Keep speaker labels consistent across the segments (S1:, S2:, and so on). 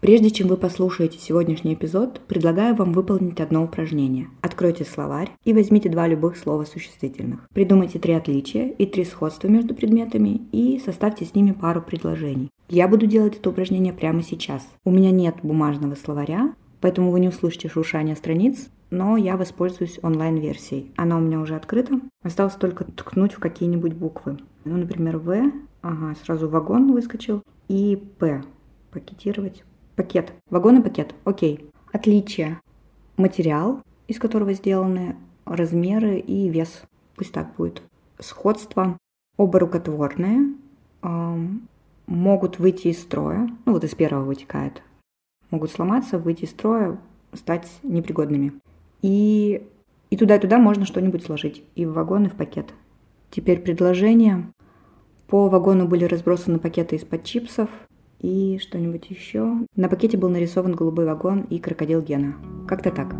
S1: Прежде чем вы послушаете сегодняшний эпизод, предлагаю вам выполнить одно упражнение. Откройте словарь и возьмите два любых слова существительных. Придумайте три отличия и три сходства между предметами и составьте с ними пару предложений. Я буду делать это упражнение прямо сейчас. У меня нет бумажного словаря, поэтому вы не услышите шуршание страниц, но я воспользуюсь онлайн-версией. Она у меня уже открыта. Осталось только ткнуть в какие-нибудь буквы. Ну, например, В, ага, сразу вагон выскочил, и П, пакетировать, Пакет. Вагон и пакет. Окей. Отличия. Материал, из которого сделаны, размеры и вес. Пусть так будет. Сходство. Оба рукотворные. Эм, могут выйти из строя. Ну вот из первого вытекает. Могут сломаться, выйти из строя, стать непригодными. И, и туда и туда можно что-нибудь сложить. И в вагон, и в пакет. Теперь предложение. По вагону были разбросаны пакеты из-под чипсов, и что-нибудь еще. На пакете был нарисован голубой вагон и крокодил Гена. Как-то так.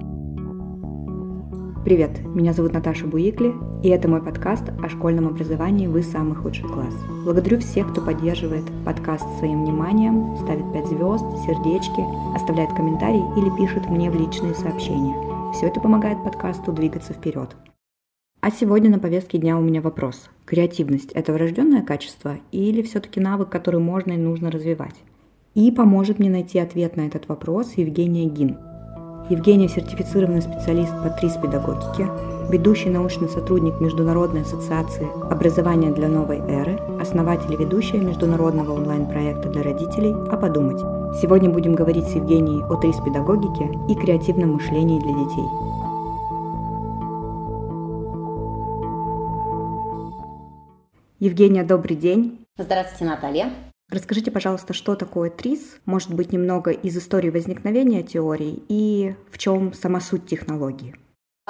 S1: Привет, меня зовут Наташа Буикли, и это мой подкаст о школьном образовании «Вы самый худший класс». Благодарю всех, кто поддерживает подкаст своим вниманием, ставит 5 звезд, сердечки, оставляет комментарии или пишет мне в личные сообщения. Все это помогает подкасту двигаться вперед. А сегодня на повестке дня у меня вопрос. Креативность – это врожденное качество или все-таки навык, который можно и нужно развивать? И поможет мне найти ответ на этот вопрос Евгения Гин. Евгения – сертифицированный специалист по ТРИС-педагогике, ведущий научный сотрудник Международной ассоциации образования для новой эры, основатель и ведущая международного онлайн-проекта для родителей «А подумать». Сегодня будем говорить с Евгенией о ТРИС-педагогике и креативном мышлении для детей – Евгения, добрый день.
S2: Здравствуйте, Наталья.
S1: Расскажите, пожалуйста, что такое ТРИС, может быть, немного из истории возникновения теории и в чем сама суть технологии.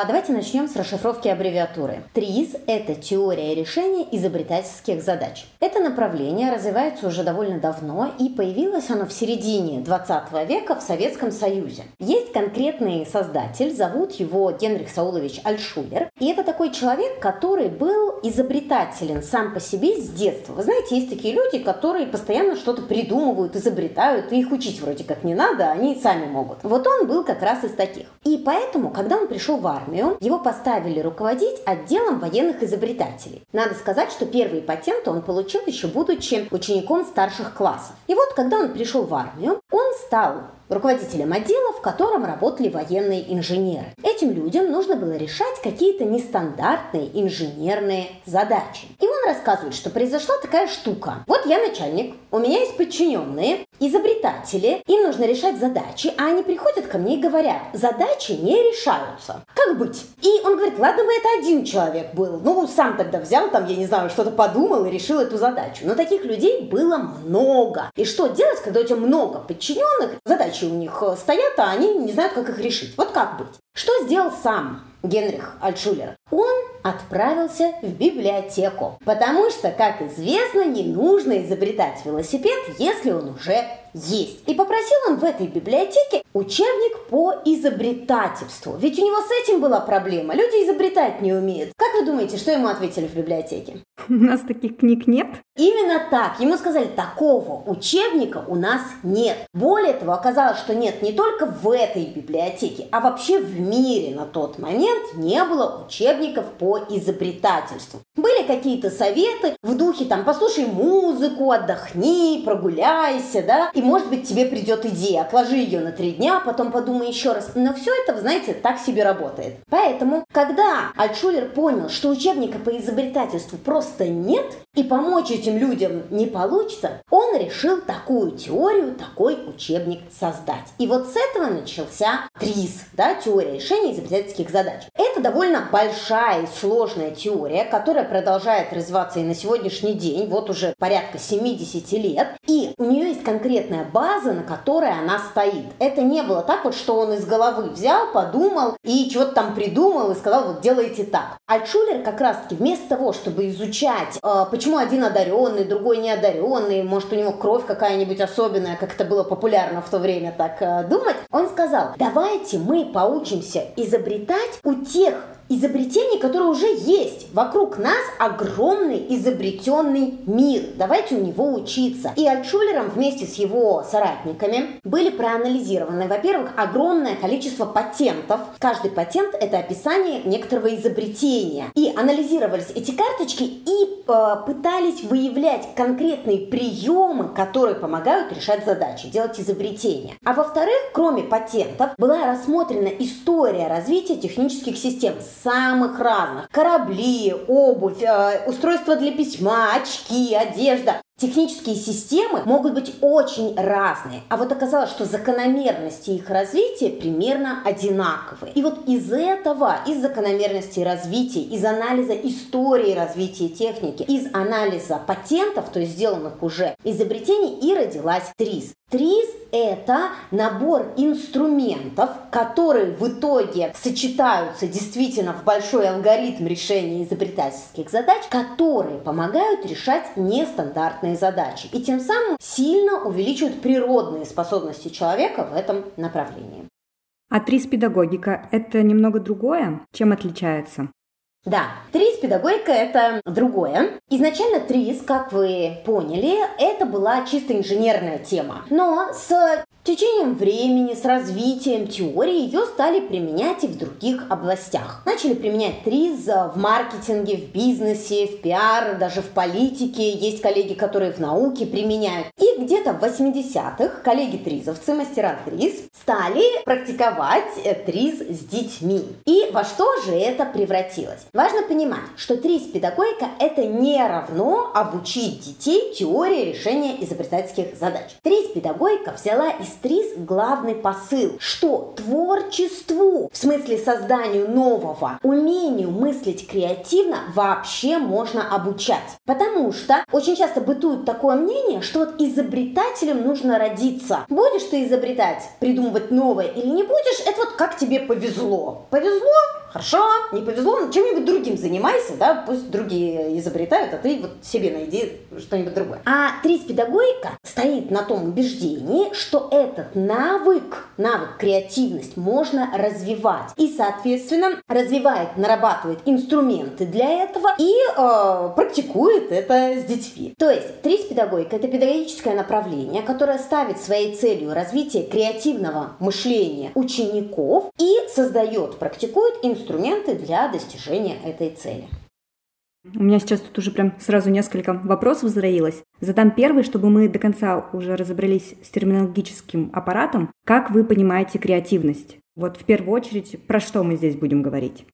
S2: А давайте начнем с расшифровки аббревиатуры. ТРИЗ – это теория решения изобретательских задач. Это направление развивается уже довольно давно, и появилось оно в середине 20 века в Советском Союзе. Есть конкретный создатель, зовут его Генрих Саулович Альшулер, и это такой человек, который был изобретателен сам по себе с детства. Вы знаете, есть такие люди, которые постоянно что-то придумывают, изобретают, и их учить вроде как не надо, они сами могут. Вот он был как раз из таких. И поэтому, когда он пришел в армию, армию, его поставили руководить отделом военных изобретателей. Надо сказать, что первые патенты он получил еще будучи учеником старших классов. И вот, когда он пришел в армию, он стал руководителем отдела, в котором работали военные инженеры. Этим людям нужно было решать какие-то нестандартные инженерные задачи. И он рассказывает, что произошла такая штука. Вот я начальник, у меня есть подчиненные, изобретатели, им нужно решать задачи, а они приходят ко мне и говорят, задачи не решаются. Как быть? И он говорит, ладно бы это один человек был, ну сам тогда взял там, я не знаю, что-то подумал и решил эту задачу. Но таких людей было много. И что делать, когда у тебя много подчиненных, задачи у них стоят, а они не знают, как их решить. Вот как быть? Что сделал сам Генрих Альтшулер? Он отправился в библиотеку, потому что, как известно, не нужно изобретать велосипед, если он уже есть. И попросил он в этой библиотеке учебник по изобретательству. Ведь у него с этим была проблема. Люди изобретать не умеют. Как вы думаете, что ему ответили в библиотеке?
S1: У нас таких книг нет.
S2: Именно так. Ему сказали, такого учебника у нас нет. Более того, оказалось, что нет не только в этой библиотеке, а вообще в мире на тот момент не было учебников по изобретательству. Были какие-то советы в духе там послушай музыку, отдохни, прогуляйся, да, и может быть тебе придет идея, отложи ее на три дня, потом подумай еще раз. Но все это, вы знаете, так себе работает. Поэтому, когда Альтшулер понял, что учебника по изобретательству просто нет, и помочь этим людям не получится, он решил такую теорию, такой учебник создать. И вот с этого начался ТРИС, да, теория решения изобретательских задач. Это довольно большая и сложная теория, которая продолжает развиваться и на сегодняшний день, вот уже порядка 70 лет, и у нее есть конкретная база, на которой она стоит. Это не было так вот, что он из головы взял, подумал и чего-то там придумал и сказал, вот делайте так. Альтшулер как раз-таки вместо того, чтобы изучать, э, почему один одаренный, другой неодаренный, может у него кровь какая-нибудь особенная, как это было популярно в то время так э, думать, он сказал, давайте мы поучимся изобретать у тех изобретений, которые уже есть. Вокруг нас огромный изобретенный мир. Давайте у него учиться. И Альтшулером вместе с его соратниками были проанализированы, во-первых, огромное количество патентов. Каждый патент – это описание некоторого изобретения. И анализировались эти карточки и э, пытались выявлять конкретные приемы, которые помогают решать задачи, делать изобретения. А во-вторых, кроме патентов, была рассмотрена история развития технических систем самых разных. Корабли, обувь, э, устройства для письма, очки, одежда. Технические системы могут быть очень разные, а вот оказалось, что закономерности их развития примерно одинаковые. И вот из этого, из закономерности развития, из анализа истории развития техники, из анализа патентов, то есть сделанных уже изобретений, и родилась ТРИС. ТРИС – это набор инструментов, которые в итоге сочетаются действительно в большой алгоритм решения изобретательских задач, которые помогают решать нестандартные задачи и тем самым сильно увеличивают природные способности человека в этом направлении.
S1: А ТРИС-педагогика – это немного другое? Чем отличается?
S2: Да, ТРИС педагогика – это другое. Изначально ТРИС, как вы поняли, это была чисто инженерная тема. Но с течением времени, с развитием теории ее стали применять и в других областях. Начали применять ТРИЗ в маркетинге, в бизнесе, в пиар, даже в политике. Есть коллеги, которые в науке применяют. И где-то в 80-х коллеги-тризовцы, мастера ТРИЗ, стали практиковать ТРИЗ с детьми. И во что же это превратилось? Важно понимать, что ТРИЗ-педагогика – это не равно обучить детей теории решения изобретательских задач. ТРИЗ-педагогика взяла из ТРИЗ главный посыл, что творчеству, в смысле созданию нового, умению мыслить креативно вообще можно обучать. Потому что очень часто бытует такое мнение, что вот изобретателем нужно родиться. Будешь ты изобретать, придумывать новое или не будешь, это вот как тебе повезло. Повезло, Хорошо, не повезло, но чем-нибудь другим занимайся, да, пусть другие изобретают, а ты вот себе найди что-нибудь другое. А трис-педагогика стоит на том убеждении, что этот навык, навык креативность можно развивать. И, соответственно, развивает, нарабатывает инструменты для этого и э, практикует это с детьми. То есть трис-педагогика – это педагогическое направление, которое ставит своей целью развитие креативного мышления учеников и создает, практикует инструменты для достижения этой цели.
S1: У меня сейчас тут уже прям сразу несколько вопросов зароилось. Задам первый, чтобы мы до конца уже разобрались с терминологическим аппаратом. Как вы понимаете креативность? Вот в первую очередь, про что мы здесь будем говорить?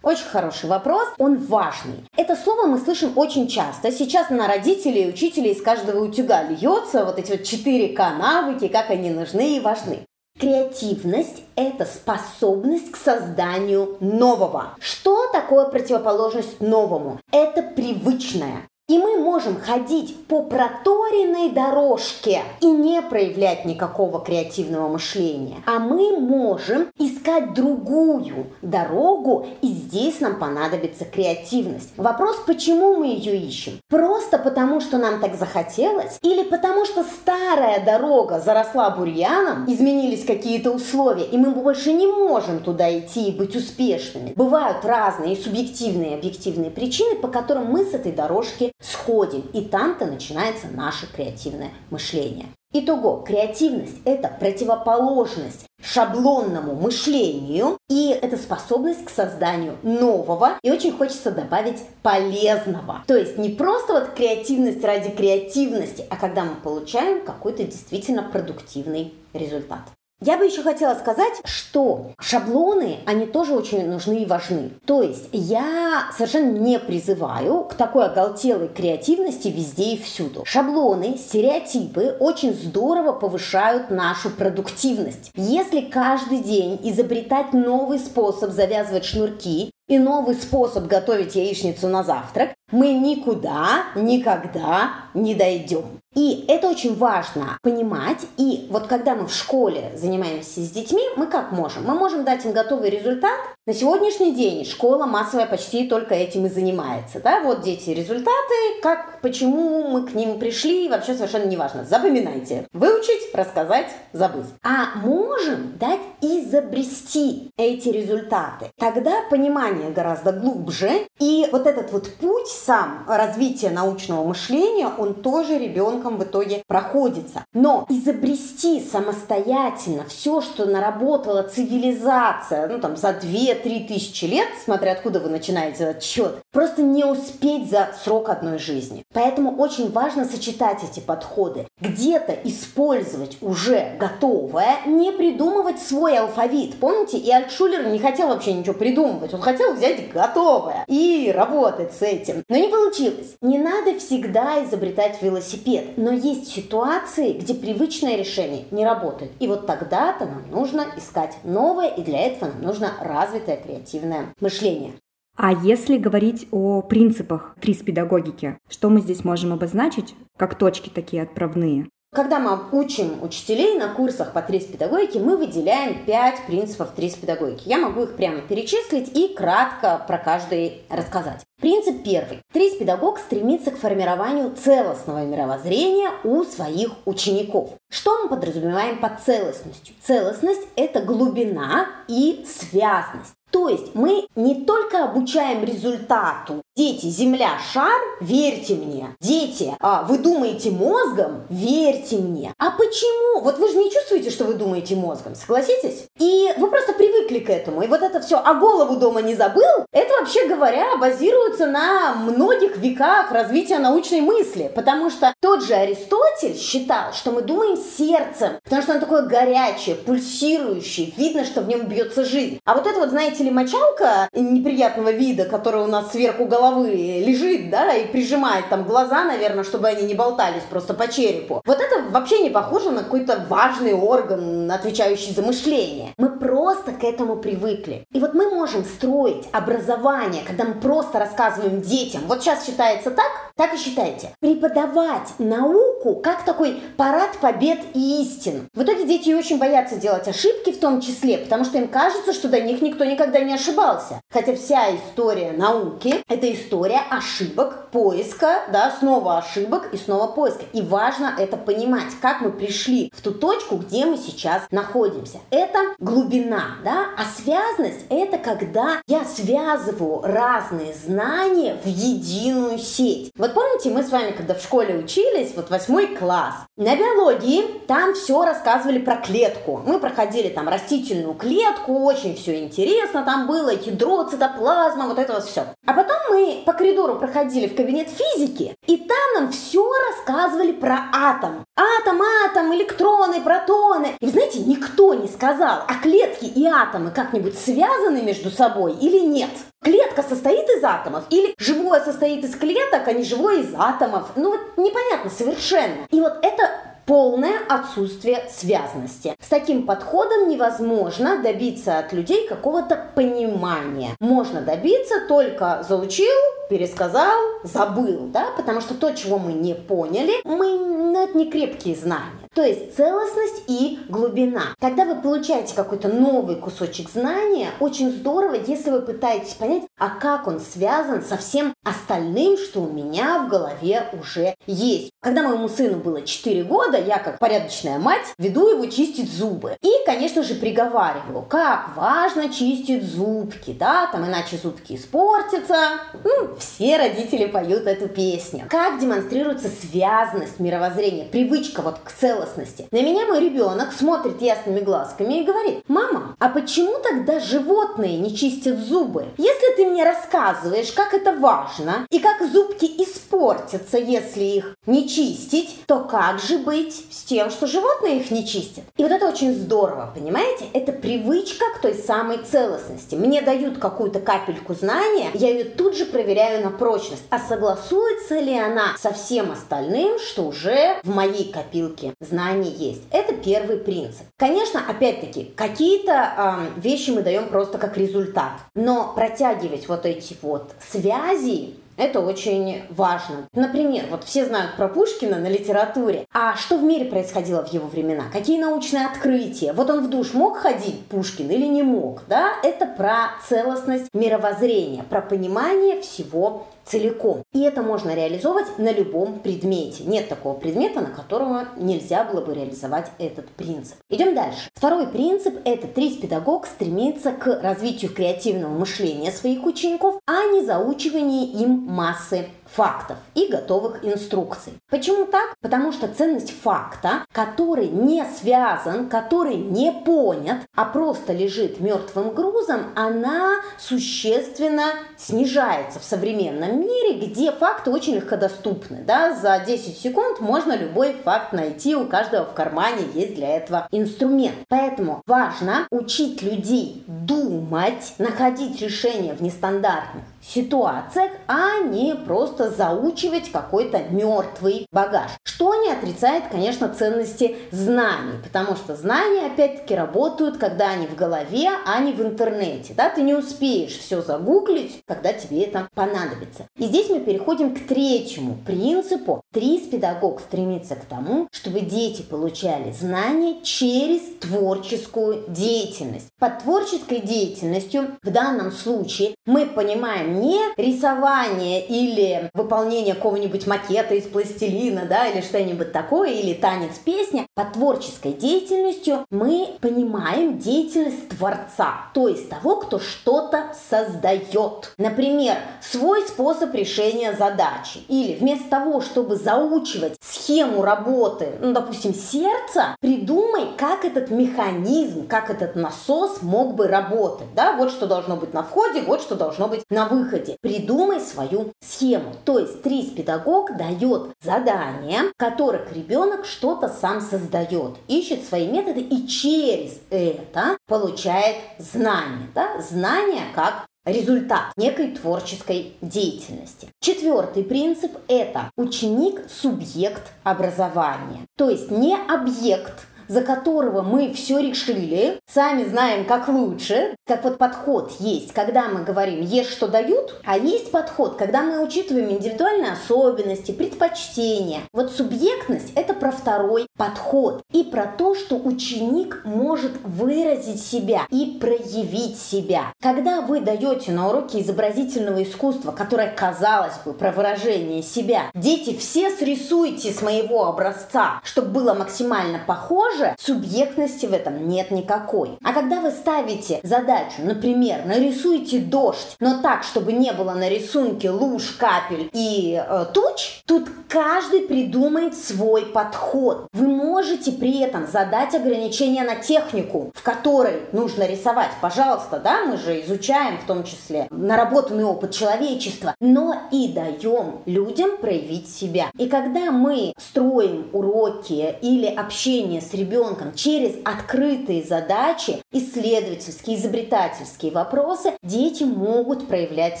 S2: Очень хороший вопрос, он важный. Это слово мы слышим очень часто. Сейчас на родителей и учителей из каждого утюга льется вот эти вот 4К навыки, как они нужны и важны. Креативность – это способность к созданию нового. Что такое противоположность новому? Это привычное. И мы можем ходить по проторенной дорожке и не проявлять никакого креативного мышления. А мы можем искать другую дорогу, и здесь нам понадобится креативность. Вопрос, почему мы ее ищем? Просто потому, что нам так захотелось? Или потому, что старая дорога заросла бурьяном, изменились какие-то условия, и мы больше не можем туда идти и быть успешными? Бывают разные субъективные и объективные причины, по которым мы с этой дорожки сходим, и там-то начинается наше креативное мышление. Итого, креативность – это противоположность шаблонному мышлению, и это способность к созданию нового, и очень хочется добавить полезного. То есть не просто вот креативность ради креативности, а когда мы получаем какой-то действительно продуктивный результат. Я бы еще хотела сказать, что шаблоны, они тоже очень нужны и важны. То есть я совершенно не призываю к такой оголтелой креативности везде и всюду. Шаблоны, стереотипы очень здорово повышают нашу продуктивность. Если каждый день изобретать новый способ завязывать шнурки и новый способ готовить яичницу на завтрак, мы никуда никогда не дойдем. И это очень важно понимать. И вот когда мы в школе занимаемся с детьми, мы как можем? Мы можем дать им готовый результат. На сегодняшний день школа массовая почти только этим и занимается. Да? Вот дети результаты, как, почему мы к ним пришли, вообще совершенно не важно. Запоминайте. Выучить, рассказать, забыть. А можем дать изобрести эти результаты. Тогда понимание гораздо глубже. И вот этот вот путь сам развития научного мышления, он тоже ребенком в итоге проходится. Но изобрести самостоятельно все, что наработала цивилизация, ну там за 2-3 тысячи лет, смотря откуда вы начинаете отчет, просто не успеть за срок одной жизни. Поэтому очень важно сочетать эти подходы. Где-то использовать уже готовое, не придумывать свой алфавит. Помните, и Альтшулер не хотел вообще ничего придумывать, он хотел взять готовое и работать с этим. Но не получилось. Не надо всегда изобретать велосипед но есть ситуации, где привычное решение не работает. И вот тогда-то нам нужно искать новое, и для этого нам нужно развитое креативное мышление.
S1: А если говорить о принципах ТРИС педагогики, что мы здесь можем обозначить как точки такие отправные?
S2: Когда мы учим учителей на курсах по трис педагогике, мы выделяем пять принципов трис педагогики. Я могу их прямо перечислить и кратко про каждый рассказать. Принцип первый. Трис педагог стремится к формированию целостного мировоззрения у своих учеников. Что мы подразумеваем под целостностью? Целостность – это глубина и связность. То есть мы не только обучаем результату. Дети, Земля, шар, верьте мне. Дети, а, вы думаете мозгом, верьте мне. А почему? Вот вы же не чувствуете, что вы думаете мозгом, согласитесь? И вы просто привыкли к этому. И вот это все, а голову дома не забыл, это вообще говоря базируется на многих веках развития научной мысли. Потому что тот же Аристотель считал, что мы думаем сердцем, потому что оно такое горячее, пульсирующее, видно, что в нем бьется жизнь. А вот это вот, знаете, ли, мочалка неприятного вида, которая у нас сверху головы лежит, да, и прижимает там глаза, наверное, чтобы они не болтались просто по черепу. Вот это вообще не похоже на какой-то важный орган, отвечающий за мышление. Мы просто к этому привыкли. И вот мы можем строить образование, когда мы просто рассказываем детям, вот сейчас считается так, так и считайте. Преподавать науку как такой парад побед и истин. В итоге дети очень боятся делать ошибки в том числе, потому что им кажется, что до них никто никогда никогда не ошибался. Хотя вся история науки – это история ошибок, поиска, да, снова ошибок и снова поиска. И важно это понимать, как мы пришли в ту точку, где мы сейчас находимся. Это глубина, да, а связность – это когда я связываю разные знания в единую сеть. Вот помните, мы с вами, когда в школе учились, вот восьмой класс, на биологии там все рассказывали про клетку. Мы проходили там растительную клетку, очень все интересно, интересно там было, ядро, цитоплазма, вот это вот все. А потом мы по коридору проходили в кабинет физики, и там нам все рассказывали про атом. Атом, атом, электроны, протоны. И вы знаете, никто не сказал, а клетки и атомы как-нибудь связаны между собой или нет. Клетка состоит из атомов или живое состоит из клеток, а не живое из атомов. Ну вот непонятно совершенно. И вот это полное отсутствие связности. С таким подходом невозможно добиться от людей какого-то понимания. Можно добиться только заучил, пересказал, забыл, да, потому что то, чего мы не поняли, мы, ну, это не крепкие знания. То есть целостность и глубина. Когда вы получаете какой-то новый кусочек знания, очень здорово, если вы пытаетесь понять, а как он связан со всем остальным, что у меня в голове уже есть. Когда моему сыну было 4 года, я как порядочная мать веду его чистить зубы. И, конечно же, приговариваю, как важно чистить зубки, да, там иначе зубки испортятся. Ну, все родители поют эту песню. Как демонстрируется связанность мировоззрения, привычка вот к целостности. На меня мой ребенок смотрит ясными глазками и говорит, мама, а почему тогда животные не чистят зубы? Если ты мне рассказываешь, как это важно, и как зубки испортятся, если их не чистить, то как же быть с тем, что животные их не чистят? И вот это очень здорово, понимаете? Это привычка к той самой целостности. Мне дают какую-то капельку знания, я ее тут же проверяю на прочность, а согласуется ли она со всем остальным, что уже в моей копилке знаний есть. Это первый принцип. Конечно, опять-таки, какие-то э, вещи мы даем просто как результат, но протягивать вот эти вот связи Это очень важно. Например, вот все знают про Пушкина на литературе. А что в мире происходило в его времена? Какие научные открытия? Вот он в душ мог ходить, Пушкин, или не мог? Да? Это про целостность мировоззрения, про понимание всего целиком. И это можно реализовывать на любом предмете. Нет такого предмета, на которого нельзя было бы реализовать этот принцип. Идем дальше. Второй принцип – это трис-педагог стремится к развитию креативного мышления своих учеников, а не заучиванию им массы фактов и готовых инструкций. Почему так? Потому что ценность факта, который не связан, который не понят, а просто лежит мертвым грузом, она существенно снижается в современном мире, где факты очень легкодоступны. Да? За 10 секунд можно любой факт найти, у каждого в кармане есть для этого инструмент. Поэтому важно учить людей думать, находить решения в нестандартных ситуациях, а не просто заучивать какой-то мертвый багаж. Что не отрицает, конечно, ценности знаний, потому что знания, опять-таки, работают, когда они в голове, а не в интернете. Да? Ты не успеешь все загуглить, когда тебе это понадобится. И здесь мы переходим к третьему принципу. Трис педагог стремится к тому, чтобы дети получали знания через творческую деятельность. Под творческой деятельностью в данном случае мы понимаем не рисование или выполнение какого-нибудь макета из пластилина, да, или что-нибудь такое, или танец-песня, под творческой деятельностью мы понимаем деятельность творца, то есть того, кто что-то создает. Например, свой способ решения задачи. Или вместо того, чтобы заучивать схему работы, ну, допустим, сердца, придумай, как этот механизм, как этот насос мог бы работать. Да? Вот что должно быть на входе, вот что должно быть на выходе. Придумай свою схему. То есть ТРИС-педагог дает задания, в которых ребенок что-то сам создает, ищет свои методы и через это получает знания. Да? Знания как результат некой творческой деятельности. Четвертый принцип – это ученик-субъект образования. То есть не объект за которого мы все решили, сами знаем, как лучше, как вот подход есть, когда мы говорим «ешь, что дают», а есть подход, когда мы учитываем индивидуальные особенности, предпочтения. Вот субъектность – это про второй подход и про то, что ученик может выразить себя и проявить себя. Когда вы даете на уроке изобразительного искусства, которое, казалось бы, про выражение себя, дети все срисуйте с моего образца, чтобы было максимально похоже, тоже субъектности в этом нет никакой. А когда вы ставите задачу, например, нарисуйте дождь, но так, чтобы не было на рисунке луж, капель и э, туч, тут каждый придумает свой подход. Вы можете при этом задать ограничения на технику, в которой нужно рисовать. Пожалуйста, да, мы же изучаем в том числе наработанный опыт человечества, но и даем людям проявить себя. И когда мы строим уроки или общение с ребенком, ребенком через открытые задачи, исследовательские, изобретательские вопросы, дети могут проявлять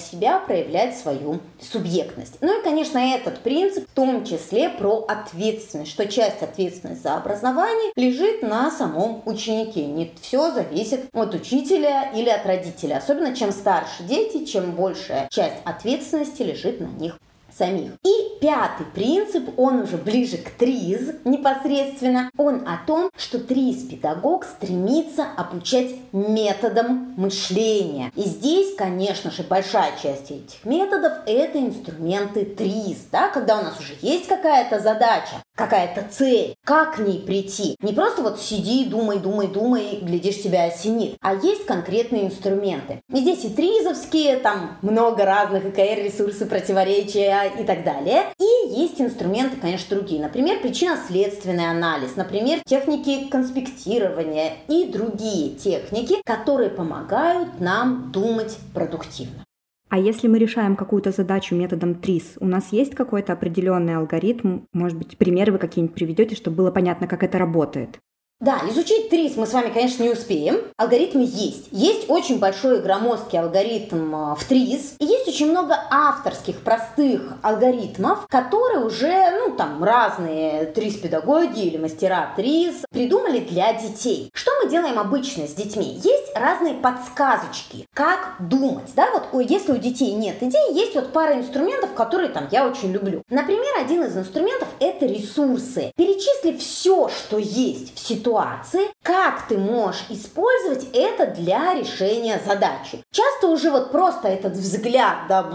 S2: себя, проявлять свою субъектность. Ну и, конечно, этот принцип в том числе про ответственность, что часть ответственности за образование лежит на самом ученике. Не все зависит от учителя или от родителя. Особенно чем старше дети, чем большая часть ответственности лежит на них самих. И пятый принцип, он уже ближе к ТРИЗ непосредственно, он о том, что ТРИЗ-педагог стремится обучать методам мышления. И здесь, конечно же, большая часть этих методов – это инструменты ТРИЗ, да, когда у нас уже есть какая-то задача, какая-то цель, как к ней прийти. Не просто вот сиди, думай, думай, думай, глядишь, тебя осенит, а есть конкретные инструменты. И здесь и тризовские, там много разных ИКР-ресурсы противоречия, и так далее. И есть инструменты, конечно, другие. Например, причинно-следственный анализ, например, техники конспектирования и другие техники, которые помогают нам думать продуктивно.
S1: А если мы решаем какую-то задачу методом ТРИС, у нас есть какой-то определенный алгоритм, может быть, примеры вы какие-нибудь приведете, чтобы было понятно, как это работает?
S2: Да, изучить ТРИС мы с вами, конечно, не успеем. Алгоритмы есть. Есть очень большой громоздкий алгоритм а, в ТРИС. И есть очень много авторских, простых алгоритмов, которые уже, ну, там, разные ТРИС-педагоги или мастера ТРИС придумали для детей. Что мы делаем обычно с детьми? Есть разные подсказочки, как думать, да, вот если у детей нет идей, есть вот пара инструментов, которые там я очень люблю. Например, один из инструментов это ресурсы. Перечисли все, что есть в ситуации, как ты можешь использовать это для решения задачи. Часто уже вот просто этот взгляд, да,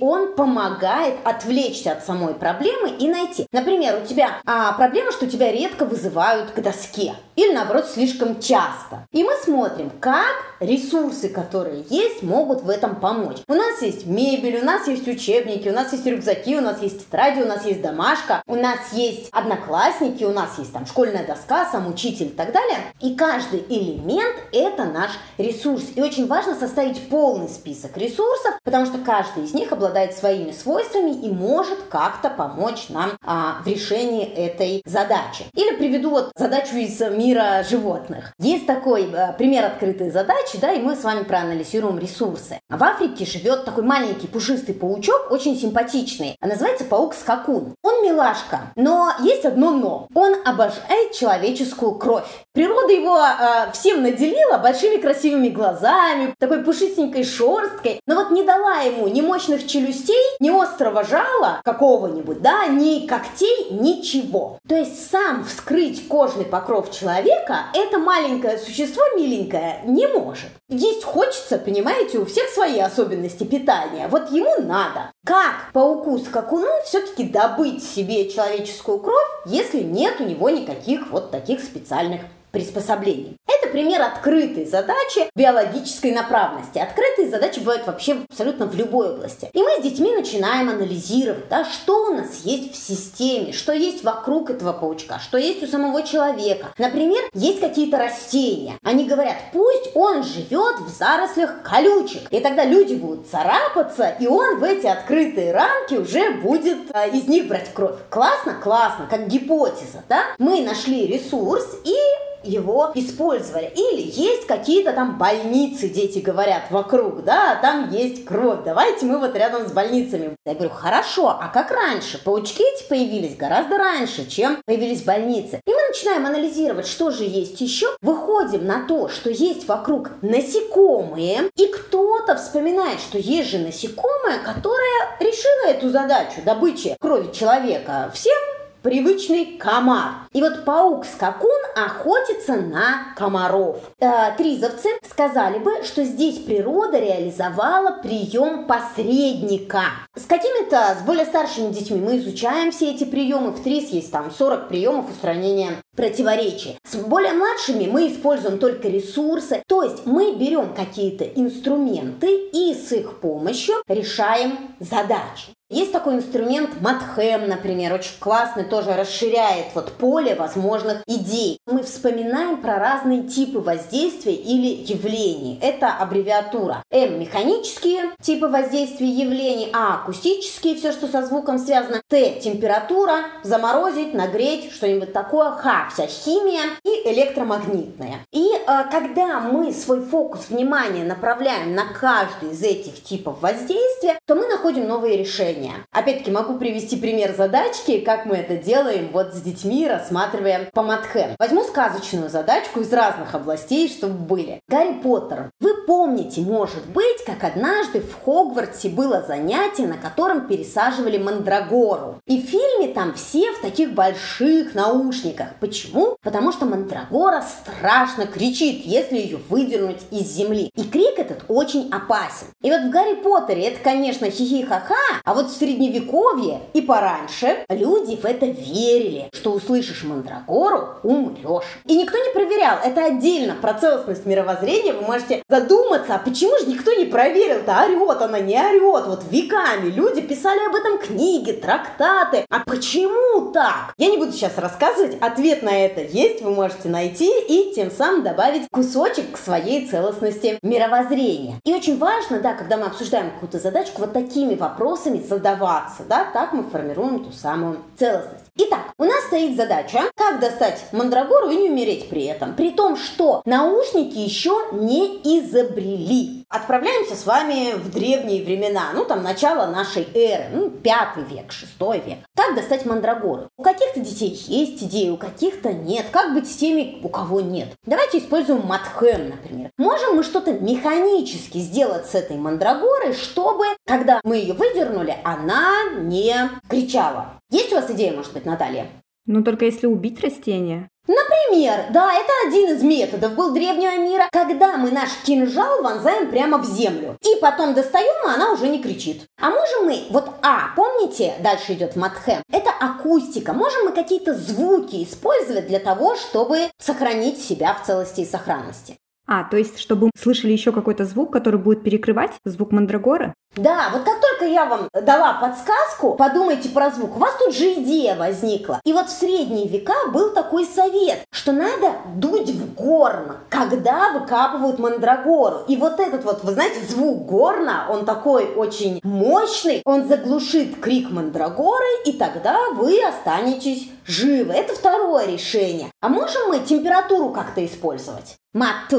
S2: он помогает отвлечься от самой проблемы и найти. Например, у тебя а, проблема, что тебя редко вызывают к доске. Или наоборот, слишком часто. И мы смотрим, как ресурсы, которые есть, могут в этом помочь. У нас есть мебель, у нас есть учебники, у нас есть рюкзаки, у нас есть тетради, у нас есть домашка, у нас есть одноклассники, у нас есть там школьная доска, сам учитель и так далее. И каждый элемент – это наш ресурс. И очень важно составить полный список ресурсов, потому что каждый из них обладает своими свойствами и может как-то помочь нам а, в решении этой задачи. Или приведу вот задачу из мира животных. Есть такой а, пример открытой задачи, да, и мы с вами проанализируем ресурсы. В Африке живет такой маленький пушистый паучок, очень симпатичный. Называется паук-скакун. Он милашка, но есть одно но. Он обожает человеческую кровь. Природа его э, всем наделила большими красивыми глазами, такой пушистенькой шерсткой, но вот не дала ему ни мощных челюстей, ни острого жала какого-нибудь, да, ни когтей, ничего. То есть сам вскрыть кожный покров человека это маленькое существо миленькое не может. Есть хочется, понимаете, у всех свои особенности питания. Вот ему надо. Как пауку-скакуну все-таки добыть себе человеческую кровь, если нет у него никаких вот таких специальных приспособлений. Это пример открытой задачи биологической направленности. Открытые задачи бывают вообще абсолютно в любой области. И мы с детьми начинаем анализировать, да, что у нас есть в системе, что есть вокруг этого паучка, что есть у самого человека. Например, есть какие-то растения. Они говорят, пусть он живет в зарослях колючек. И тогда люди будут царапаться, и он в эти открытые рамки уже будет а, из них брать кровь. Классно? Классно, как гипотеза, да? Мы нашли ресурс и его использовали. Или есть какие-то там больницы, дети говорят, вокруг, да, там есть кровь, давайте мы вот рядом с больницами. Я говорю, хорошо, а как раньше? Паучки эти появились гораздо раньше, чем появились больницы. И мы начинаем анализировать, что же есть еще, выходим на то, что есть вокруг насекомые, и кто-то вспоминает, что есть же насекомое, которое решило эту задачу добычи крови человека. Всем привычный комар. И вот паук-скакун охотится на комаров. Э, тризовцы сказали бы, что здесь природа реализовала прием посредника. С какими-то, с более старшими детьми мы изучаем все эти приемы. В ТРИС есть там 40 приемов устранения противоречий. С более младшими мы используем только ресурсы, то есть мы берем какие-то инструменты и с их помощью решаем задачи. Есть такой инструмент Матхэм, например, очень классный, тоже расширяет вот поле возможных идей. Мы вспоминаем про разные типы воздействия или явлений. Это аббревиатура. М – механические типы воздействия явлений, А – акустические, все, что со звуком связано, Т – температура, заморозить, нагреть, что-нибудь такое, Х – вся химия и электромагнитная. И э, когда мы свой фокус внимания направляем на каждый из этих типов воздействия, то мы находим новые решения решения. Опять-таки могу привести пример задачки, как мы это делаем вот с детьми, рассматривая по Матхэм. Возьму сказочную задачку из разных областей, чтобы были. Гарри Поттер. Вы помните, может быть, как однажды в Хогвартсе было занятие, на котором пересаживали Мандрагору. И в фильме там все в таких больших наушниках. Почему? Потому что Мандрагора страшно кричит, если ее выдернуть из земли. И крик этот очень опасен. И вот в Гарри Поттере это, конечно, хихи-ха-ха, а вот средневековье и пораньше люди в это верили, что услышишь мандрагору, умрешь. И никто не проверял. Это отдельно про целостность мировоззрения. Вы можете задуматься, а почему же никто не проверил-то, орет она, не орет. Вот веками люди писали об этом книги, трактаты. А почему так? Я не буду сейчас рассказывать. Ответ на это есть, вы можете найти и тем самым добавить кусочек к своей целостности мировоззрения. И очень важно, да, когда мы обсуждаем какую-то задачку, вот такими вопросами задаваться, да, так мы формируем ту самую целостность. Итак, у нас стоит задача, как достать мандрагору и не умереть при этом. При том, что наушники еще не изобрели. Отправляемся с вами в древние времена, ну там начало нашей эры, ну пятый век, шестой век. Как достать мандрагоры? У каких-то детей есть идеи, у каких-то нет. Как быть с теми, у кого нет? Давайте используем матхэм, например. Можем мы что-то механически сделать с этой мандрагорой, чтобы, когда мы ее выдернули, она не кричала. Есть у вас идея, может быть, Наталья?
S1: Ну, только если убить растение.
S2: Например, да, это один из методов был древнего мира, когда мы наш кинжал вонзаем прямо в землю. И потом достаем, а она уже не кричит. А можем мы, вот А, помните, дальше идет матхэм, это акустика. Можем мы какие-то звуки использовать для того, чтобы сохранить себя в целости и сохранности.
S1: А, то есть, чтобы слышали еще какой-то звук, который будет перекрывать звук мандрагоры?
S2: Да, вот как только я вам дала подсказку, подумайте про звук, у вас тут же идея возникла. И вот в средние века был такой совет, что надо дуть в горн, когда выкапывают мандрагору. И вот этот вот, вы знаете, звук горна, он такой очень мощный, он заглушит крик мандрагоры, и тогда вы останетесь живы. Это второе решение. А можем мы температуру как-то использовать? Мат.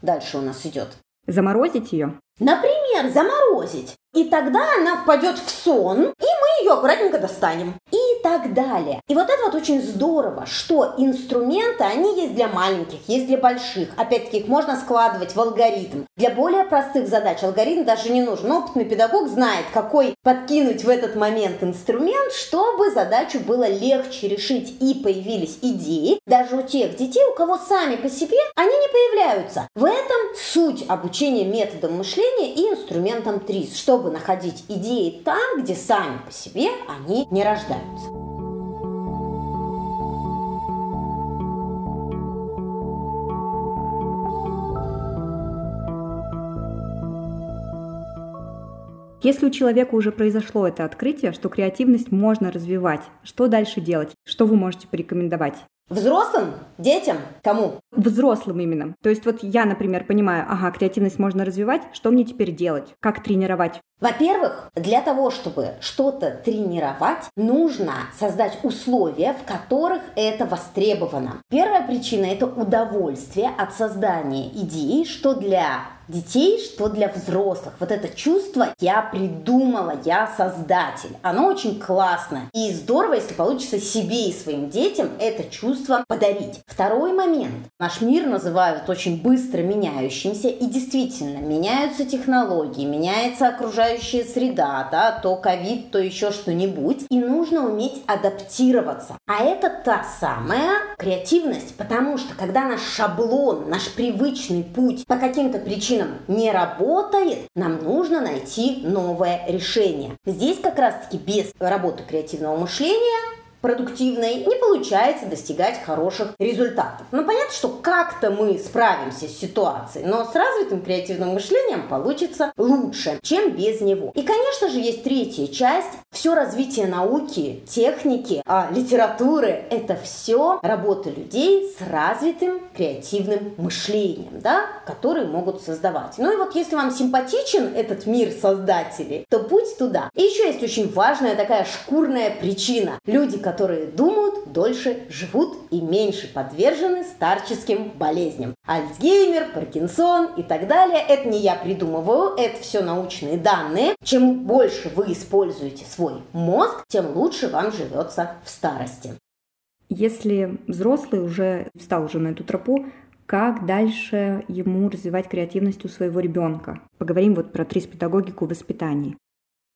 S2: Дальше у нас идет.
S1: Заморозить ее?
S2: Например, заморозить. И тогда она впадет в сон, и мы ее аккуратненько достанем. И так далее. И вот это вот очень здорово, что инструменты, они есть для маленьких, есть для больших. Опять-таки, их можно складывать в алгоритм. Для более простых задач алгоритм даже не нужен. Опытный педагог знает, какой подкинуть в этот момент инструмент, чтобы задачу было легче решить. И появились идеи даже у тех детей, у кого сами по себе они не появляются. В этом суть обучения методом мышления и инструментом ТРИС, чтобы находить идеи там, где сами по себе они не рождаются.
S1: Если у человека уже произошло это открытие, что креативность можно развивать, что дальше делать? Что вы можете порекомендовать?
S2: Взрослым? Детям? Кому?
S1: Взрослым именно. То есть вот я, например, понимаю, ага, креативность можно развивать, что мне теперь делать? Как тренировать?
S2: Во-первых, для того, чтобы что-то тренировать, нужно создать условия, в которых это востребовано. Первая причина – это удовольствие от создания идей, что для детей, что для взрослых. Вот это чувство «я придумала, я создатель», оно очень классное. И здорово, если получится себе и своим детям это чувство подарить. Второй момент. Наш мир называют очень быстро меняющимся, и действительно, меняются технологии, меняется окружающая среда, да, то ковид, то еще что-нибудь, и нужно уметь адаптироваться. А это та самая креативность, потому что когда наш шаблон, наш привычный путь по каким-то причинам причинам не работает, нам нужно найти новое решение. Здесь как раз-таки без работы креативного мышления продуктивной, не получается достигать хороших результатов. Но понятно, что как-то мы справимся с ситуацией, но с развитым креативным мышлением получится лучше, чем без него. И, конечно же, есть третья часть. Все развитие науки, техники, а, литературы – это все работа людей с развитым креативным мышлением, да, которые могут создавать. Ну и вот если вам симпатичен этот мир создателей, то путь туда. И еще есть очень важная такая шкурная причина. Люди, которые которые думают, дольше живут и меньше подвержены старческим болезням. Альцгеймер, Паркинсон и так далее. Это не я придумываю, это все научные данные. Чем больше вы используете свой мозг, тем лучше вам живется в старости.
S1: Если взрослый уже встал уже на эту тропу, как дальше ему развивать креативность у своего ребенка? Поговорим вот про трис-педагогику воспитания.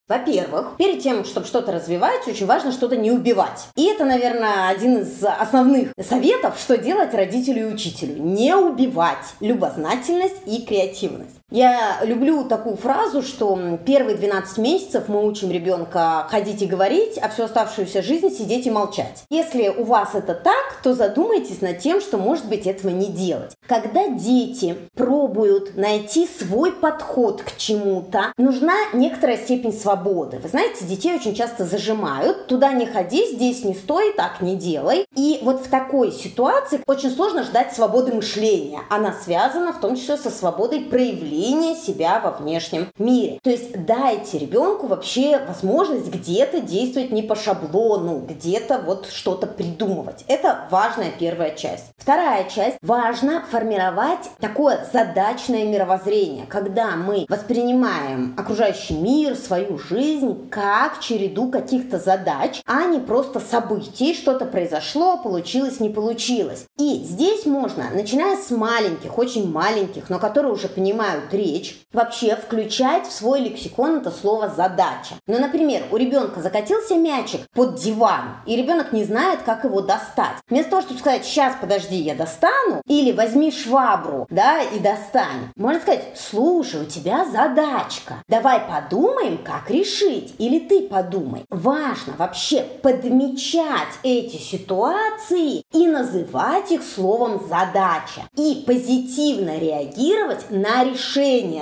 S2: Во-первых, перед тем, чтобы что-то развивать, очень важно что-то не убивать. И это, наверное, один из основных советов, что делать родителю и учителю. Не убивать любознательность и креативность. Я люблю такую фразу, что первые 12 месяцев мы учим ребенка ходить и говорить, а всю оставшуюся жизнь сидеть и молчать. Если у вас это так, то задумайтесь над тем, что, может быть, этого не делать. Когда дети пробуют найти свой подход к чему-то, нужна некоторая степень свободы. Вы знаете, детей очень часто зажимают. Туда не ходи, здесь не стой, так не делай. И вот в такой ситуации очень сложно ждать свободы мышления. Она связана в том числе со свободой проявления проявления себя во внешнем мире. То есть дайте ребенку вообще возможность где-то действовать не по шаблону, где-то вот что-то придумывать. Это важная первая часть. Вторая часть. Важно формировать такое задачное мировоззрение, когда мы воспринимаем окружающий мир, свою жизнь как череду каких-то задач, а не просто событий, что-то произошло, получилось, не получилось. И здесь можно, начиная с маленьких, очень маленьких, но которые уже понимают речь, вообще включать в свой лексикон это слово «задача». Ну, например, у ребенка закатился мячик под диван, и ребенок не знает, как его достать. Вместо того, чтобы сказать «сейчас, подожди, я достану», или «возьми швабру, да, и достань», можно сказать «слушай, у тебя задачка, давай подумаем, как решить», или «ты подумай». Важно вообще подмечать эти ситуации и называть их словом «задача», и позитивно реагировать на решение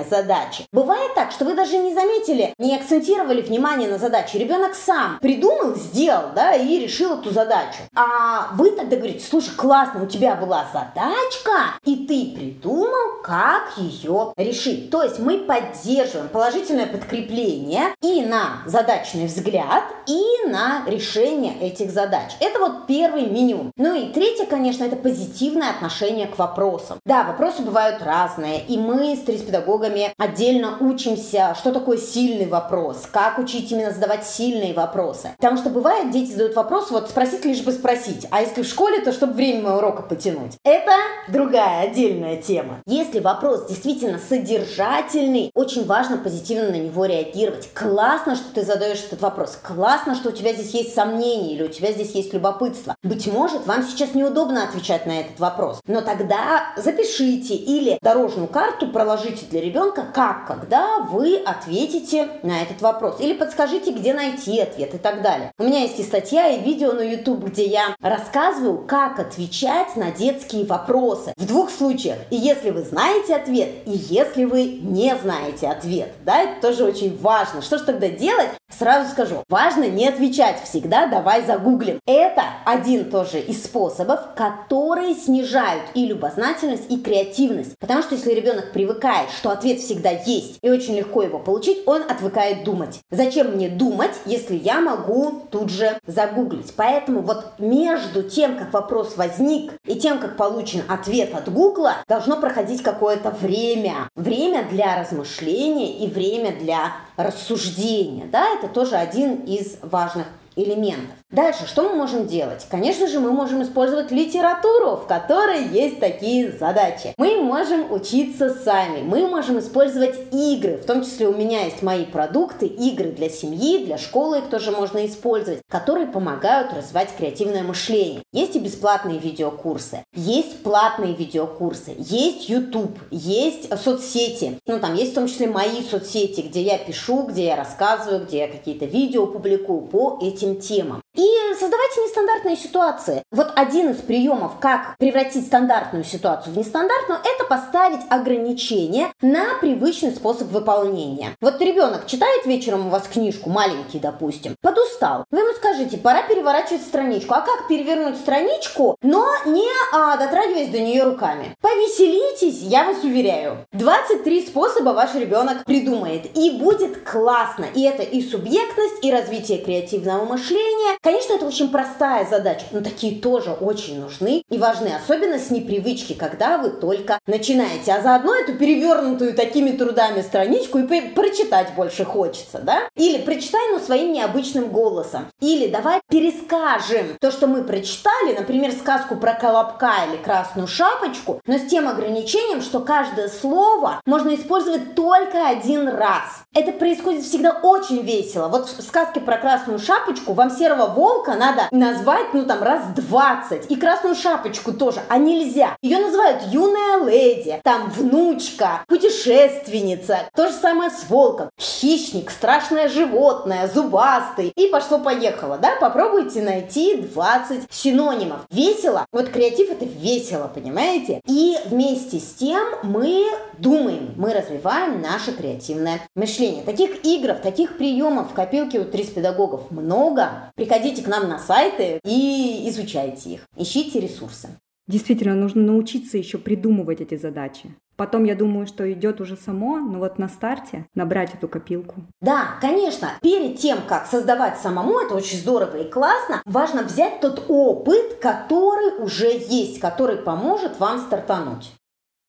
S2: задачи. Бывает так, что вы даже не заметили, не акцентировали внимание на задаче. Ребенок сам придумал, сделал, да, и решил эту задачу. А вы тогда говорите, слушай, классно, у тебя была задачка, и ты придумал, как ее решить. То есть мы поддерживаем положительное подкрепление и на задачный взгляд, и на решение этих задач. Это вот первый минимум. Ну и третье, конечно, это позитивное отношение к вопросам. Да, вопросы бывают разные, и мы с стресс-педагогами отдельно учимся, что такое сильный вопрос, как учить именно задавать сильные вопросы. Потому что бывает, дети задают вопрос, вот спросить лишь бы спросить, а если в школе, то чтобы время урока потянуть. Это другая отдельная тема. Если вопрос действительно содержательный, очень важно позитивно на него реагировать. Классно, что ты задаешь этот вопрос. Классно, что у тебя здесь есть сомнения или у тебя здесь есть любопытство. Быть может, вам сейчас неудобно отвечать на этот вопрос, но тогда запишите или дорожную карту проложите для ребенка, как, когда вы ответите на этот вопрос. Или подскажите, где найти ответ и так далее. У меня есть и статья, и видео на YouTube, где я рассказываю, как отвечать на детские вопросы. В двух случаях. И если вы знаете ответ, и если вы не знаете ответ. Да, это тоже очень важно. Что же тогда делать? Сразу скажу, важно не отвечать всегда, давай загуглим. Это один тоже из способов, которые снижают и любознательность, и креативность. Потому что если ребенок привыкает, что ответ всегда есть, и очень легко его получить, он отвыкает думать. Зачем мне думать, если я могу тут же загуглить? Поэтому вот между тем, как вопрос возник, и тем, как получен ответ от Гугла, должно проходить какое-то время. Время для размышления и время для рассуждения. Да, это тоже один из важных элементов. Дальше, что мы можем делать? Конечно же, мы можем использовать литературу, в которой есть такие задачи. Мы можем учиться сами, мы можем использовать игры, в том числе у меня есть мои продукты, игры для семьи, для школы их тоже можно использовать, которые помогают развивать креативное мышление. Есть и бесплатные видеокурсы, есть платные видеокурсы, есть YouTube, есть соцсети, ну там есть в том числе мои соцсети, где я пишу, где я рассказываю, где я какие-то видео публикую по этим темам. И создавайте нестандартные ситуации. Вот один из приемов, как превратить стандартную ситуацию в нестандартную, это поставить ограничения на привычный способ выполнения. Вот ребенок читает вечером у вас книжку, маленький, допустим, подустал. Вы ему скажите, пора переворачивать страничку. А как перевернуть страничку, но не а, дотрагиваясь до нее руками? Повеселитесь, я вас уверяю. 23 способа ваш ребенок придумает. И будет классно. И это и субъектность, и развитие креативного мышления, Конечно, это очень простая задача, но такие тоже очень нужны и важны, особенно с непривычки, когда вы только начинаете. А заодно эту перевернутую такими трудами страничку и прочитать больше хочется, да? Или прочитай, ну, своим необычным голосом. Или давай перескажем то, что мы прочитали, например, сказку про Колобка или Красную Шапочку, но с тем ограничением, что каждое слово можно использовать только один раз. Это происходит всегда очень весело. Вот в сказке про Красную Шапочку вам серого волка надо назвать, ну там, раз 20. И красную шапочку тоже. А нельзя. Ее называют юная леди, там, внучка, путешественница. То же самое с волком. Хищник, страшное животное, зубастый. И пошло-поехало, да? Попробуйте найти 20 синонимов. Весело. Вот креатив это весело, понимаете? И вместе с тем мы думаем, мы развиваем наше креативное мышление. Таких игр, таких приемов в копилке у 30 педагогов много. Приходите Заходите к нам на сайты и изучайте их. Ищите ресурсы.
S1: Действительно, нужно научиться еще придумывать эти задачи. Потом, я думаю, что идет уже само, но вот на старте набрать эту копилку.
S2: Да, конечно. Перед тем, как создавать самому, это очень здорово и классно, важно взять тот опыт, который уже есть, который поможет вам стартануть.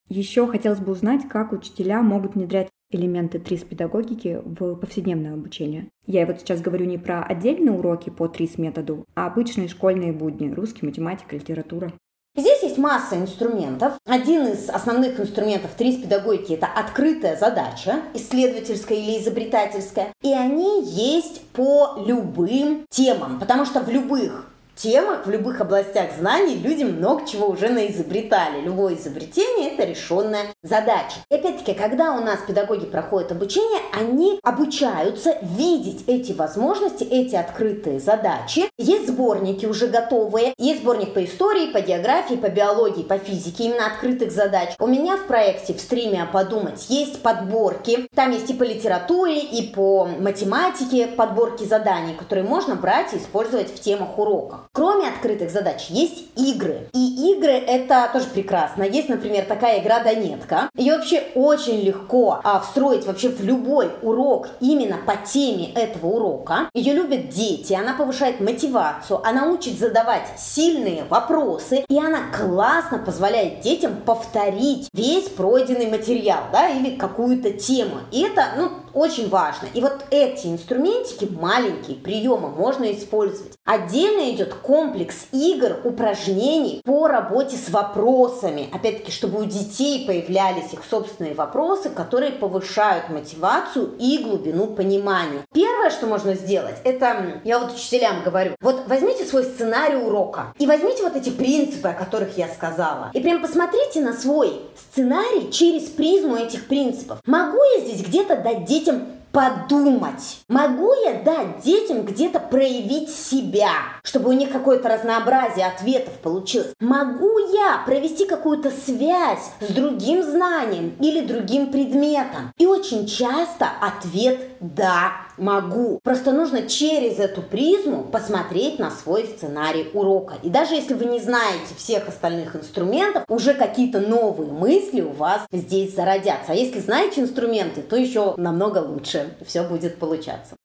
S1: Еще хотелось бы узнать, как учителя могут внедрять элементы ТРИС педагогики в повседневное обучение. Я вот сейчас говорю не про отдельные уроки по ТРИС методу, а обычные школьные будни – русский, математика, литература.
S2: Здесь есть масса инструментов. Один из основных инструментов ТРИС педагогики – это открытая задача, исследовательская или изобретательская. И они есть по любым темам, потому что в любых темах, в любых областях знаний люди много чего уже наизобретали. Любое изобретение – это решенная задача. И опять-таки, когда у нас педагоги проходят обучение, они обучаются видеть эти возможности, эти открытые задачи. Есть сборники уже готовые, есть сборник по истории, по географии, по биологии, по физике, именно открытых задач. У меня в проекте в стриме «Подумать» есть подборки. Там есть и по литературе, и по математике подборки заданий, которые можно брать и использовать в темах уроков. Кроме открытых задач есть игры. И игры это тоже прекрасно. Есть, например, такая игра «Донетка». Ее вообще очень легко а, встроить вообще в любой урок именно по теме этого урока. Ее любят дети, она повышает мотивацию, она учит задавать сильные вопросы, и она классно позволяет детям повторить весь пройденный материал, да, или какую-то тему. И это, ну, очень важно. И вот эти инструментики, маленькие приемы, можно использовать. Отдельно идет комплекс игр, упражнений по работе с вопросами. Опять-таки, чтобы у детей появлялись их собственные вопросы, которые повышают мотивацию и глубину понимания. Первое, что можно сделать, это, я вот учителям говорю, вот возьмите свой сценарий урока и возьмите вот эти принципы, о которых я сказала, и прям посмотрите на свой сценарий через призму этих принципов. Могу я здесь где-то дать детям подумать. Могу я дать детям где-то проявить себя, чтобы у них какое-то разнообразие ответов получилось? Могу я провести какую-то связь с другим знанием или другим предметом? И очень часто ответ «да» могу. Просто нужно через эту призму посмотреть на свой сценарий урока. И даже если вы не знаете всех остальных инструментов, уже какие-то новые мысли у вас здесь зародятся. А если знаете инструменты, то еще намного лучше все будет получаться.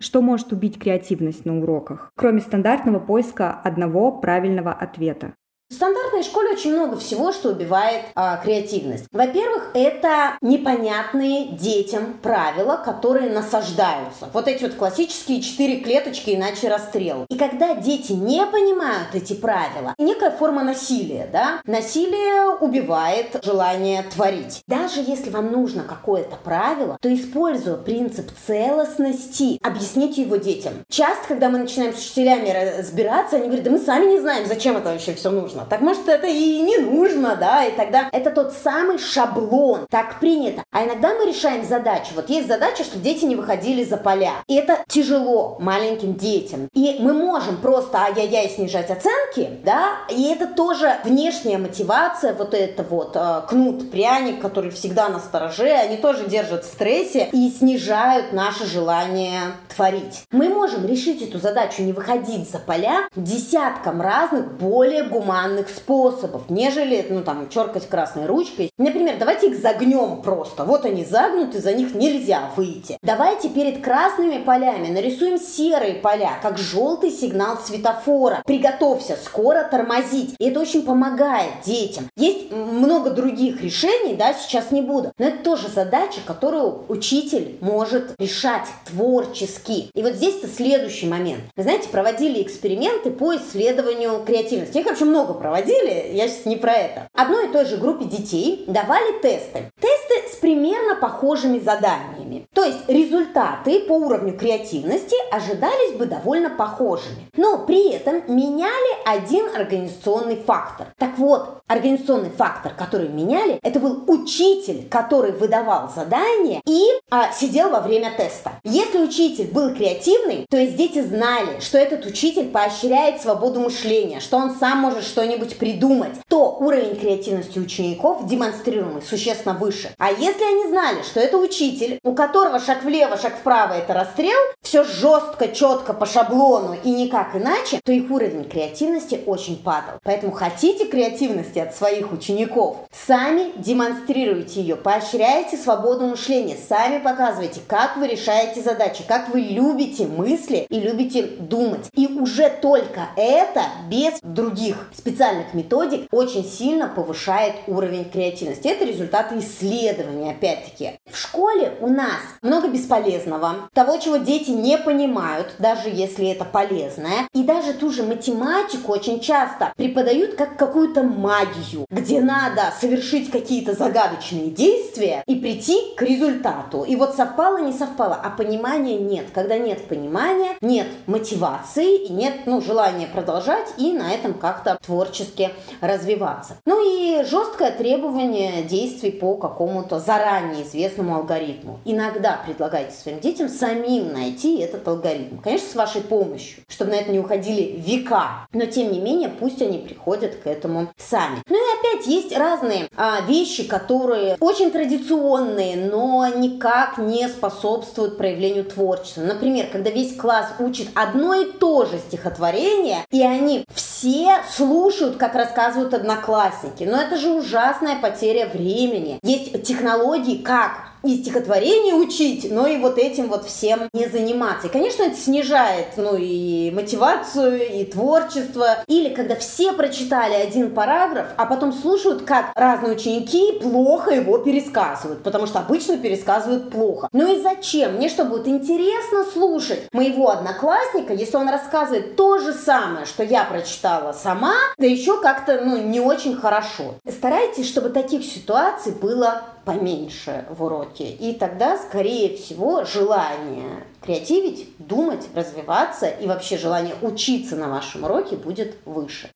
S1: Что может убить креативность на уроках, кроме стандартного поиска одного правильного ответа?
S2: В стандартной школе очень много всего, что убивает а, креативность. Во-первых, это непонятные детям правила, которые насаждаются. Вот эти вот классические четыре клеточки, иначе расстрел. И когда дети не понимают эти правила, некая форма насилия, да? Насилие убивает желание творить. Даже если вам нужно какое-то правило, то используя принцип целостности, объясните его детям. Часто, когда мы начинаем с учителями разбираться, они говорят, да мы сами не знаем, зачем это вообще все нужно нужно. Так может это и не нужно, да, и тогда это тот самый шаблон, так принято. А иногда мы решаем задачу. Вот есть задача, чтобы дети не выходили за поля. И это тяжело маленьким детям. И мы можем просто ай-яй-яй снижать оценки, да, и это тоже внешняя мотивация, вот это вот э, кнут, пряник, который всегда на стороже, они тоже держат в стрессе и снижают наше желание творить. Мы можем решить эту задачу не выходить за поля десятком разных более гуманных гуманных способов, нежели, ну, там, черкать красной ручкой. Например, давайте их загнем просто. Вот они загнуты, за них нельзя выйти. Давайте перед красными полями нарисуем серые поля, как желтый сигнал светофора. Приготовься, скоро тормозить. И это очень помогает детям. Есть много других решений, да, сейчас не буду. Но это тоже задача, которую учитель может решать творчески. И вот здесь-то следующий момент. Вы знаете, проводили эксперименты по исследованию креативности. Их вообще много проводили, я сейчас не про это. Одной и той же группе детей давали тесты. Тесты с примерно похожими заданиями. То есть результаты по уровню креативности ожидались бы довольно похожими. Но при этом меняли один организационный фактор. Так вот, организационный фактор, который меняли, это был учитель, который выдавал задание и а, сидел во время теста. Если учитель был креативный, то есть дети знали, что этот учитель поощряет свободу мышления, что он сам может что-нибудь придумать, то уровень креативности учеников демонстрируемый существенно выше. А если они знали, что это учитель, у которого шаг влево, шаг вправо это расстрел, все жестко, четко по шаблону и никак иначе, то их уровень креативности очень падал. Поэтому хотите креативности от своих учеников, сами демонстрируйте ее, поощряйте свободу мышления, сами показывайте, как вы решаете задачи, как вы любите мысли и любите думать. И уже только это, без других специальных методик, очень сильно повышает уровень креативности. Это результаты исследований, опять-таки. В школе у нас много бесполезного, того, чего дети не понимают, даже если это полезное. И даже ту же математику очень часто преподают как какую-то магию, где надо совершить какие-то загадочные действия и прийти к результату. И вот совпало, не совпало, а понимания нет. Когда нет понимания, нет мотивации и нет ну, желания продолжать и на этом как-то творчески развиваться. Ну и жесткое требование действий по какому-то заранее известному алгоритму. Иногда предлагайте своим детям самим найти этот алгоритм. Конечно, с вашей помощью, чтобы на это не уходили века. Но тем не менее, пусть они приходят к этому сами. Ну и опять есть разные а, вещи, которые очень традиционные, но никак не способствуют проявлению творчества. Например, когда весь класс учит одно и то же стихотворение, и они все слушают, как рассказывают одноклассники. Но это же ужасная потеря времени. Есть технологии, как и стихотворение учить, но и вот этим вот всем не заниматься. И, конечно, это снижает, ну, и мотивацию, и творчество. Или когда все прочитали один параграф, а потом слушают, как разные ученики плохо его пересказывают, потому что обычно пересказывают плохо. Ну и зачем? Мне что, будет интересно слушать моего одноклассника, если он рассказывает то же самое, что я прочитала сама, да еще как-то, ну, не очень хорошо. Старайтесь, чтобы таких ситуаций было поменьше в уроке. И тогда, скорее всего, желание креативить, думать, развиваться и вообще желание учиться на вашем уроке будет выше.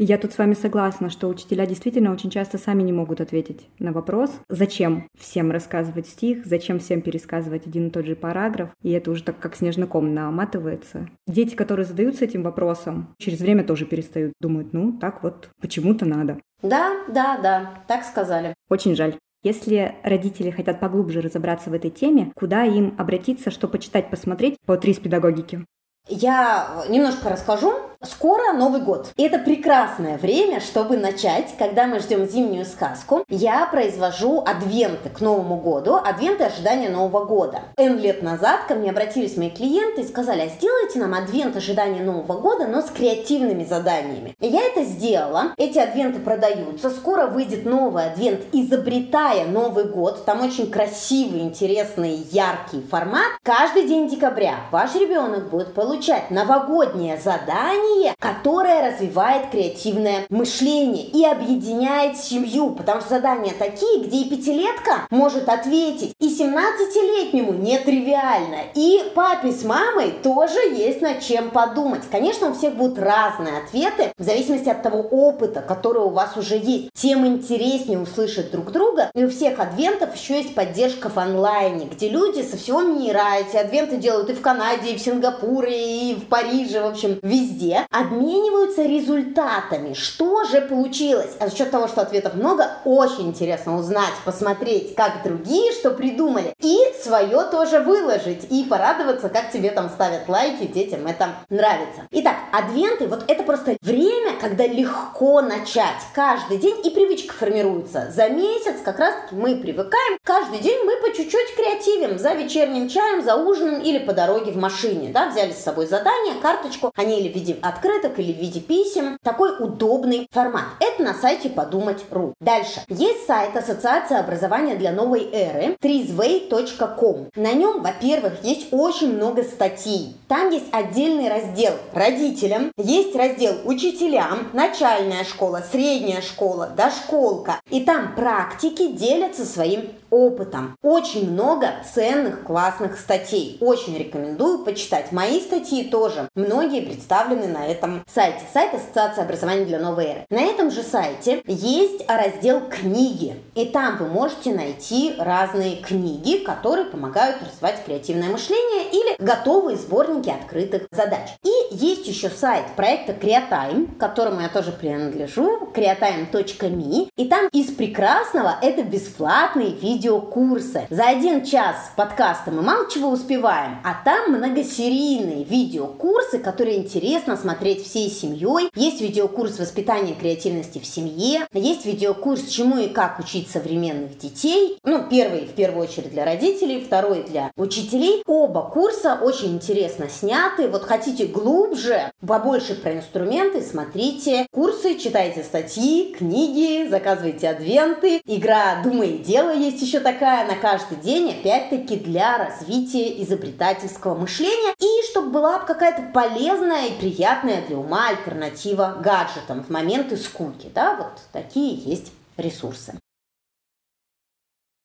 S1: Я тут с вами согласна, что учителя действительно очень часто сами не могут ответить на вопрос, зачем всем рассказывать стих, зачем всем пересказывать один и тот же параграф, и это уже так как снежноком наматывается. Дети, которые задаются этим вопросом, через время тоже перестают, думают, ну, так вот, почему-то надо.
S2: Да, да, да, так сказали.
S1: Очень жаль. Если родители хотят поглубже разобраться в этой теме, куда им обратиться, что почитать, посмотреть по три с педагогики?
S2: Я немножко расскажу. Скоро Новый год. И это прекрасное время, чтобы начать, когда мы ждем зимнюю сказку. Я произвожу адвенты к Новому году, адвенты ожидания Нового года. N лет назад ко мне обратились мои клиенты и сказали, а сделайте нам адвент ожидания Нового года, но с креативными заданиями. И я это сделала. Эти адвенты продаются. Скоро выйдет новый адвент, изобретая Новый год. Там очень красивый, интересный, яркий формат. Каждый день декабря ваш ребенок будет получать новогоднее задание задание, которое развивает креативное мышление и объединяет семью, потому что задания такие, где и пятилетка может ответить, и 17-летнему нетривиально, и папе с мамой тоже есть над чем подумать. Конечно, у всех будут разные ответы, в зависимости от того опыта, который у вас уже есть. Тем интереснее услышать друг друга, и у всех адвентов еще есть поддержка в онлайне, где люди со всего мира эти адвенты делают и в Канаде, и в Сингапуре, и в Париже, в общем, везде обмениваются результатами. Что же получилось? А за счет того, что ответов много, очень интересно узнать, посмотреть, как другие что придумали. И свое тоже выложить. И порадоваться, как тебе там ставят лайки, детям это нравится. Итак, адвенты, вот это просто время, когда легко начать. Каждый день и привычка формируется. За месяц как раз мы привыкаем. Каждый день мы по чуть-чуть креативим. За вечерним чаем, за ужином или по дороге в машине. Да, взяли с собой задание, карточку. Они или в виде открыток или в виде писем. Такой удобный формат. Это на сайте подумать.ру. Дальше. Есть сайт Ассоциации образования для новой эры trizway.com. На нем, во-первых, есть очень много статей. Там есть отдельный раздел родителям, есть раздел учителям, начальная школа, средняя школа, дошколка. И там практики делятся своим опытом. Очень много ценных, классных статей. Очень рекомендую почитать. Мои статьи тоже. Многие представлены на на этом сайте. Сайт Ассоциации образования для новой эры. На этом же сайте есть раздел «Книги». И там вы можете найти разные книги, которые помогают развивать креативное мышление или готовые сборники открытых задач. И есть еще сайт проекта Creatime, к которому я тоже принадлежу, creatime.me. И там из прекрасного это бесплатные видеокурсы. За один час подкаста мы мало чего успеваем, а там многосерийные видеокурсы, которые интересно смотреть всей семьей. Есть видеокурс воспитания креативности в семье, есть видеокурс чему и как учить современных детей. Ну, первый в первую очередь для родителей, второй для учителей. Оба курса очень интересно сняты. Вот хотите глубже, побольше про инструменты, смотрите курсы, читайте статьи, книги, заказывайте адвенты. Игра «Думай и делай» есть еще такая на каждый день, опять-таки для развития изобретательского мышления и чтобы была какая-то полезная и приятная для ума альтернатива гаджетам в моменты скуки. Да, вот такие есть ресурсы.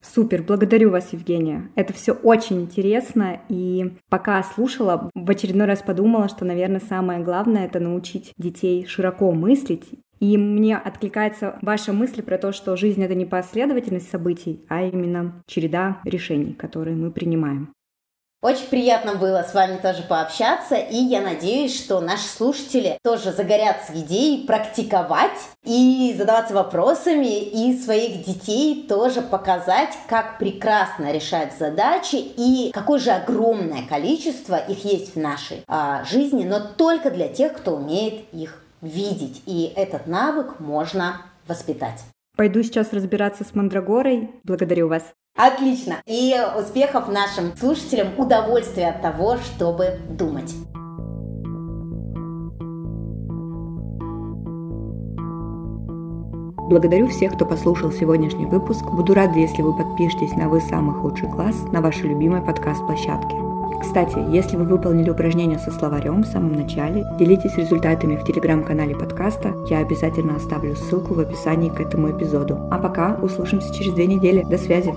S1: Супер, благодарю вас, Евгения. Это все очень интересно, и пока слушала, в очередной раз подумала, что, наверное, самое главное — это научить детей широко мыслить и мне откликается ваша мысль про то, что жизнь — это не последовательность событий, а именно череда решений, которые мы принимаем.
S2: Очень приятно было с вами тоже пообщаться, и я надеюсь, что наши слушатели тоже загорятся идеей практиковать и задаваться вопросами, и своих детей тоже показать, как прекрасно решать задачи и какое же огромное количество их есть в нашей а, жизни, но только для тех, кто умеет их видеть. И этот навык можно воспитать.
S1: Пойду сейчас разбираться с Мандрагорой. Благодарю вас.
S2: Отлично. И успехов нашим слушателям, удовольствия от того, чтобы думать.
S1: Благодарю всех, кто послушал сегодняшний выпуск. Буду рада, если вы подпишетесь на «Вы самый худший класс» на вашей любимой подкаст-площадке. Кстати, если вы выполнили упражнение со словарем в самом начале, делитесь результатами в телеграм-канале подкаста. Я обязательно оставлю ссылку в описании к этому эпизоду. А пока услышимся через две недели. До связи!